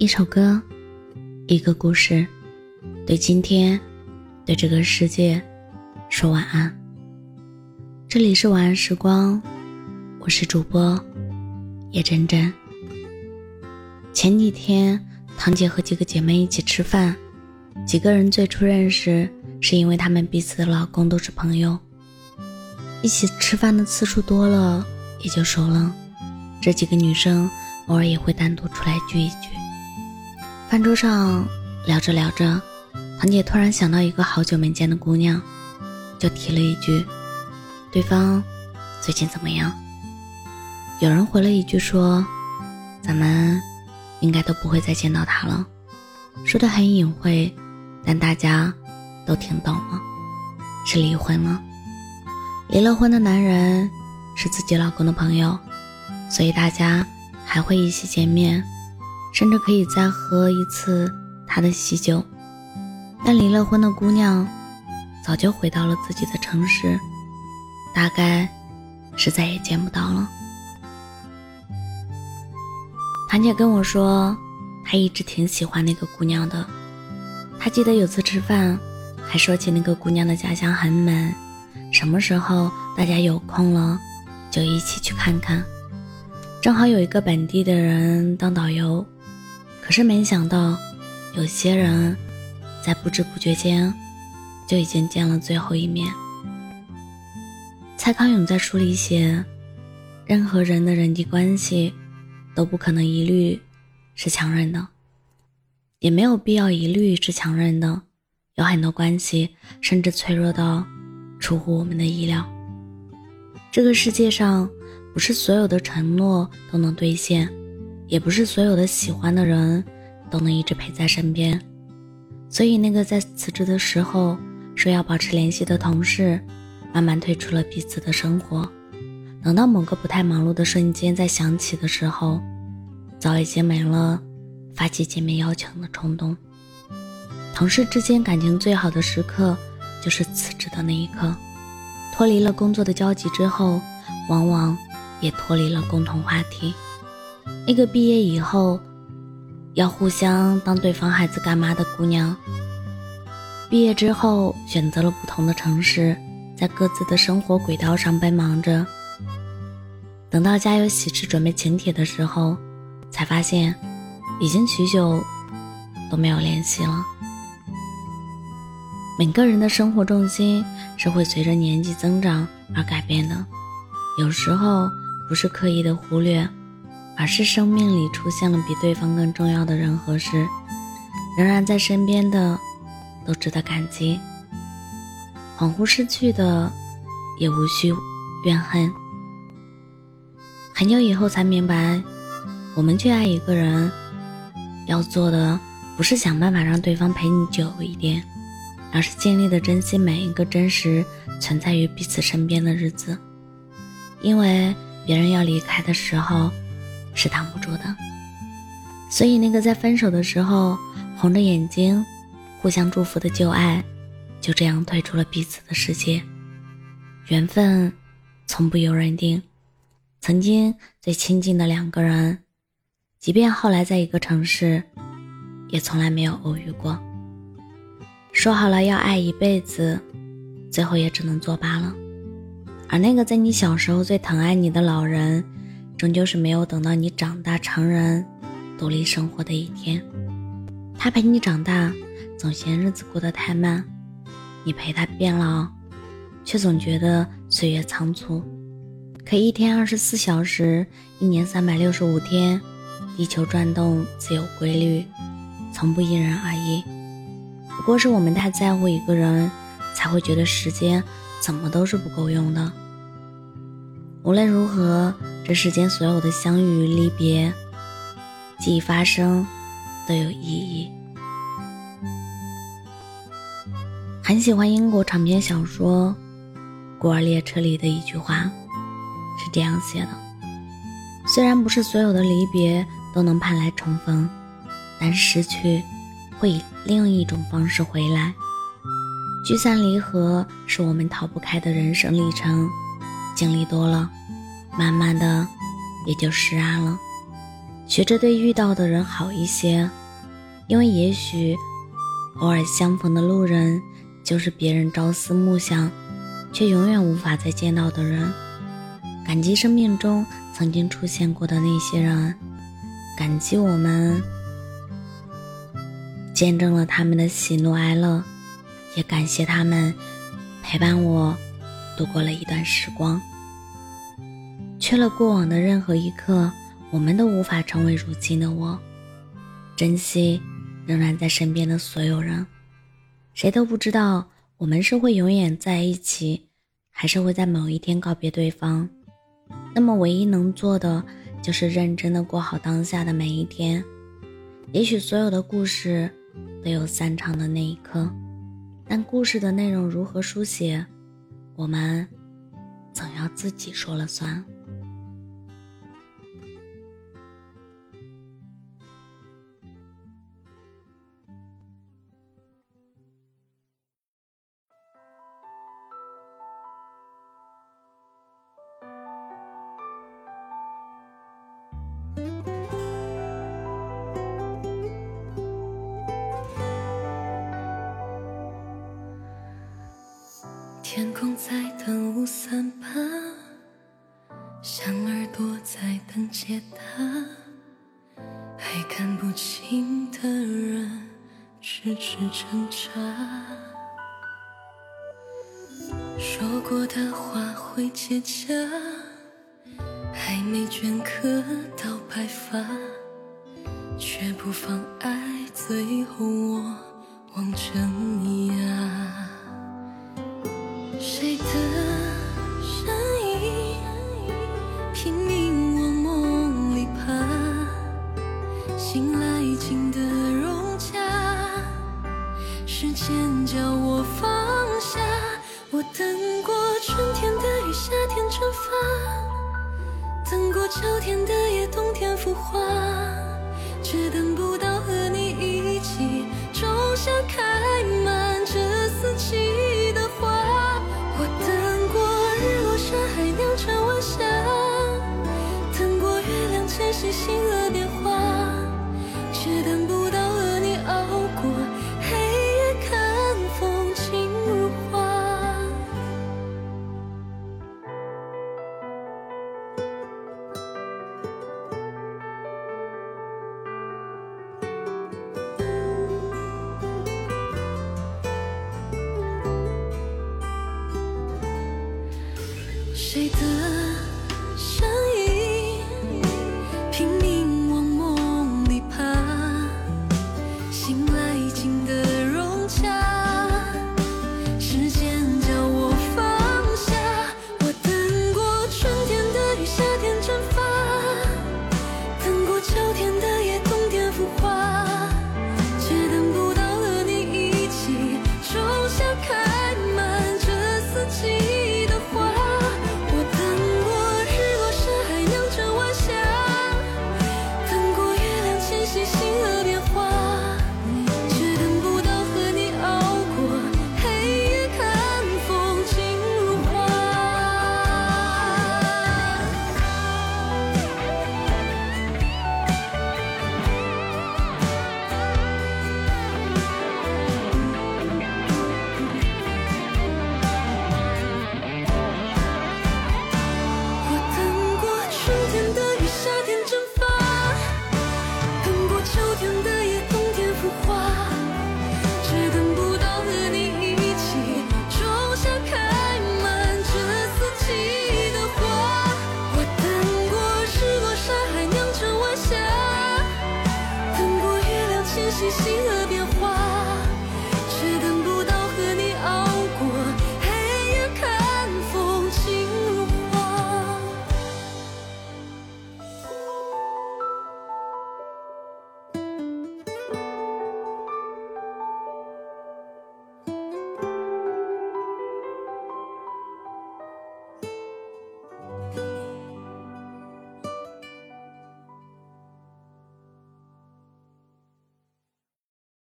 一首歌，一个故事，对今天，对这个世界，说晚安。这里是晚安时光，我是主播叶真真。前几天，堂姐和几个姐妹一起吃饭，几个人最初认识是因为她们彼此的老公都是朋友，一起吃饭的次数多了，也就熟了。这几个女生偶尔也会单独出来聚一聚。饭桌上聊着聊着，堂姐突然想到一个好久没见的姑娘，就提了一句：“对方最近怎么样？”有人回了一句说：“咱们应该都不会再见到他了。”说的很隐晦，但大家都听懂了，是离婚了。离了婚的男人是自己老公的朋友，所以大家还会一起见面。甚至可以再喝一次他的喜酒，但离了婚的姑娘早就回到了自己的城市，大概是再也见不到了。堂姐跟我说，她一直挺喜欢那个姑娘的。她记得有次吃饭，还说起那个姑娘的家乡很美，什么时候大家有空了，就一起去看看。正好有一个本地的人当导游。可是没想到，有些人，在不知不觉间，就已经见了最后一面。蔡康永在书里写，任何人的人际关系，都不可能一律是强韧的，也没有必要一律是强韧的。有很多关系，甚至脆弱到出乎我们的意料。这个世界上，不是所有的承诺都能兑现。也不是所有的喜欢的人都能一直陪在身边，所以那个在辞职的时候说要保持联系的同事，慢慢退出了彼此的生活。等到某个不太忙碌的瞬间再想起的时候，早已经没了发起见面邀请的冲动。同事之间感情最好的时刻，就是辞职的那一刻，脱离了工作的交集之后，往往也脱离了共同话题。那个毕业以后要互相当对方孩子干妈的姑娘，毕业之后选择了不同的城市，在各自的生活轨道上奔忙着。等到家有喜事准备请帖的时候，才发现已经许久都没有联系了。每个人的生活重心是会随着年纪增长而改变的，有时候不是刻意的忽略。而是生命里出现了比对方更重要的人和事，仍然在身边的，都值得感激。恍惚失去的，也无需怨恨。很久以后才明白，我们去爱一个人，要做的不是想办法让对方陪你久一点，而是尽力的珍惜每一个真实存在于彼此身边的日子。因为别人要离开的时候。是挡不住的，所以那个在分手的时候红着眼睛互相祝福的旧爱，就这样退出了彼此的世界。缘分从不由人定，曾经最亲近的两个人，即便后来在一个城市，也从来没有偶遇过。说好了要爱一辈子，最后也只能作罢了。而那个在你小时候最疼爱你的老人。终究是没有等到你长大成人、独立生活的一天。他陪你长大，总嫌日子过得太慢；你陪他变老，却总觉得岁月仓促。可一天二十四小时，一年三百六十五天，地球转动自有规律，从不因人而异。不过是我们太在乎一个人，才会觉得时间怎么都是不够用的。无论如何。这世间所有的相遇离别，记忆发生，都有意义。很喜欢英国长篇小说《孤儿列车》里的一句话，是这样写的：虽然不是所有的离别都能盼来重逢，但失去会以另一种方式回来。聚散离合是我们逃不开的人生历程，经历多了。慢慢的，也就释然了。学着对遇到的人好一些，因为也许偶尔相逢的路人，就是别人朝思暮想，却永远无法再见到的人。感激生命中曾经出现过的那些人，感激我们见证了他们的喜怒哀乐，也感谢他们陪伴我度过了一段时光。缺了过往的任何一刻，我们都无法成为如今的我。珍惜仍然在身边的所有人，谁都不知道我们是会永远在一起，还是会在某一天告别对方。那么，唯一能做的就是认真的过好当下的每一天。也许所有的故事都有散场的那一刻，但故事的内容如何书写，我们总要自己说了算。天空在等雾散吧，像耳朵在等解答，还看不清的人痴痴挣扎。说过的话会结痂，还没镌刻到白发，却不妨碍最后我望着你啊。谁的身影拼命往梦里爬，醒来经的融洽，时间叫我放下。我等过春天的雨，夏天蒸发，等过秋天的夜，冬天腐化，只等不到和你一起种下开满